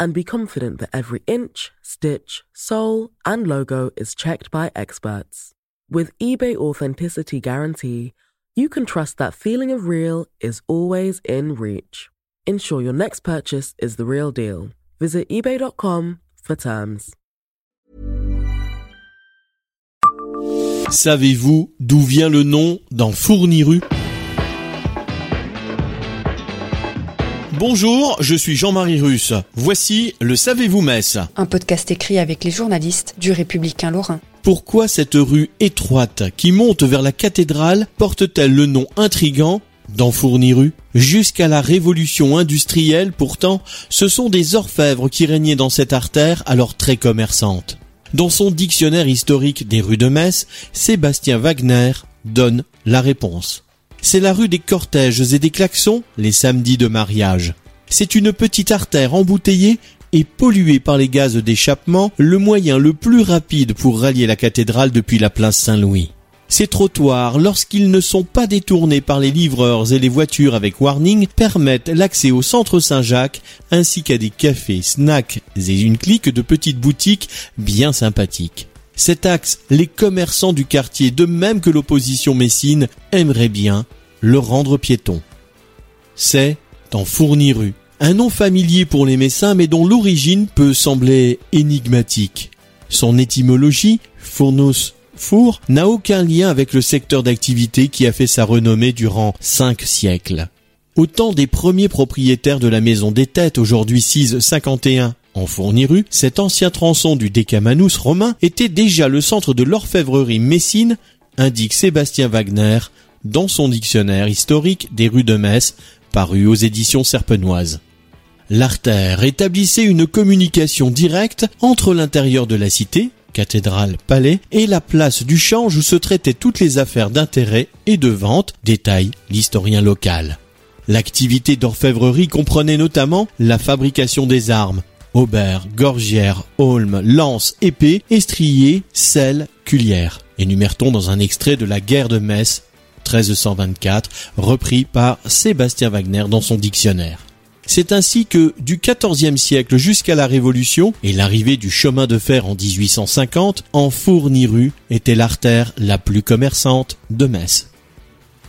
and be confident that every inch, stitch, sole, and logo is checked by experts. With eBay Authenticity Guarantee, you can trust that feeling of real is always in reach. Ensure your next purchase is the real deal. Visit eBay.com for terms. Savez-vous d'où vient le nom d'Enfourniru Bonjour, je suis Jean-Marie Russe. Voici le Savez-vous Metz Un podcast écrit avec les journalistes du Républicain Lorrain. Pourquoi cette rue étroite qui monte vers la cathédrale porte-t-elle le nom intrigant d'Enfourniru Jusqu'à la révolution industrielle, pourtant, ce sont des orfèvres qui régnaient dans cette artère alors très commerçante. Dans son dictionnaire historique des rues de Metz, Sébastien Wagner donne la réponse. C'est la rue des cortèges et des klaxons les samedis de mariage. C'est une petite artère embouteillée et polluée par les gaz d'échappement, le moyen le plus rapide pour rallier la cathédrale depuis la place Saint-Louis. Ces trottoirs, lorsqu'ils ne sont pas détournés par les livreurs et les voitures avec warning, permettent l'accès au centre Saint-Jacques ainsi qu'à des cafés, snacks et une clique de petites boutiques bien sympathiques. Cet axe, les commerçants du quartier, de même que l'opposition messine, aimeraient bien le rendre piéton. C'est en Fourniru, un nom familier pour les Messins mais dont l'origine peut sembler énigmatique. Son étymologie, fournus four, n'a aucun lien avec le secteur d'activité qui a fait sa renommée durant cinq siècles. Au temps des premiers propriétaires de la maison des têtes, aujourd'hui 651 en Fourniru, cet ancien tronçon du Décamanus romain était déjà le centre de l'orfèvrerie messine, indique Sébastien Wagner dans son dictionnaire historique des rues de Metz, paru aux éditions serpenoises. L'artère établissait une communication directe entre l'intérieur de la cité, cathédrale, palais, et la place du change où se traitaient toutes les affaires d'intérêt et de vente, détaille l'historien local. L'activité d'orfèvrerie comprenait notamment la fabrication des armes, aubert, gorgière, holm, lance, épée, estrier, sel, culière. Énumère-t-on dans un extrait de la guerre de Metz 1324, repris par Sébastien Wagner dans son dictionnaire. C'est ainsi que, du XIVe siècle jusqu'à la Révolution et l'arrivée du chemin de fer en 1850, en Fourniru était l'artère la plus commerçante de Metz.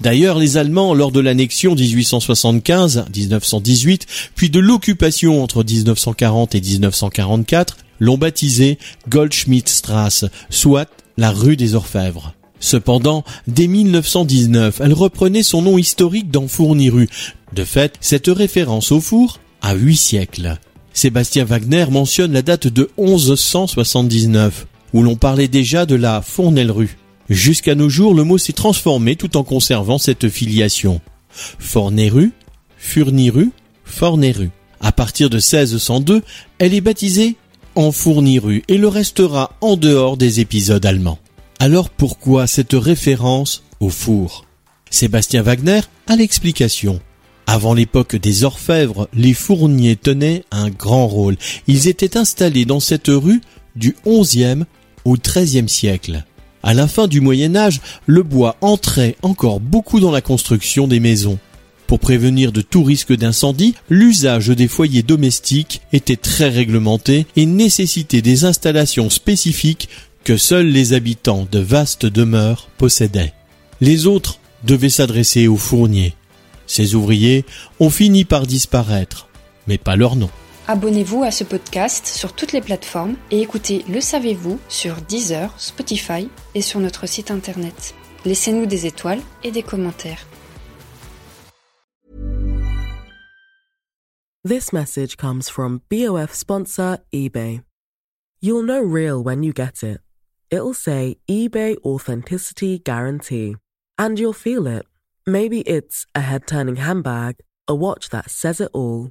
D'ailleurs, les Allemands, lors de l'annexion 1875-1918, puis de l'occupation entre 1940 et 1944, l'ont baptisé Goldschmidtstrasse, soit la rue des Orfèvres. Cependant, dès 1919, elle reprenait son nom historique dans Fourniru. De fait, cette référence au four a huit siècles. Sébastien Wagner mentionne la date de 1179, où l'on parlait déjà de la Fournelle-rue. Jusqu'à nos jours, le mot s'est transformé tout en conservant cette filiation. Fornéru, Furniru, Fornéru. À partir de 1602, elle est baptisée en Fourniru et le restera en dehors des épisodes allemands. Alors pourquoi cette référence au four? Sébastien Wagner a l'explication. Avant l'époque des orfèvres, les fourniers tenaient un grand rôle. Ils étaient installés dans cette rue du XIe au XIIIe siècle. À la fin du Moyen Âge, le bois entrait encore beaucoup dans la construction des maisons. Pour prévenir de tout risque d'incendie, l'usage des foyers domestiques était très réglementé et nécessitait des installations spécifiques que seuls les habitants de vastes demeures possédaient. Les autres devaient s'adresser aux fourniers. Ces ouvriers ont fini par disparaître, mais pas leur nom. Abonnez-vous à ce podcast sur toutes les plateformes et écoutez Le Savez-vous sur Deezer, Spotify et sur notre site internet. Laissez-nous des étoiles et des commentaires. This message comes from BOF sponsor eBay. You'll know real when you get it. it'll say eBay Authenticity Guarantee. And you'll feel it. Maybe it's a head turning handbag, a watch that says it all,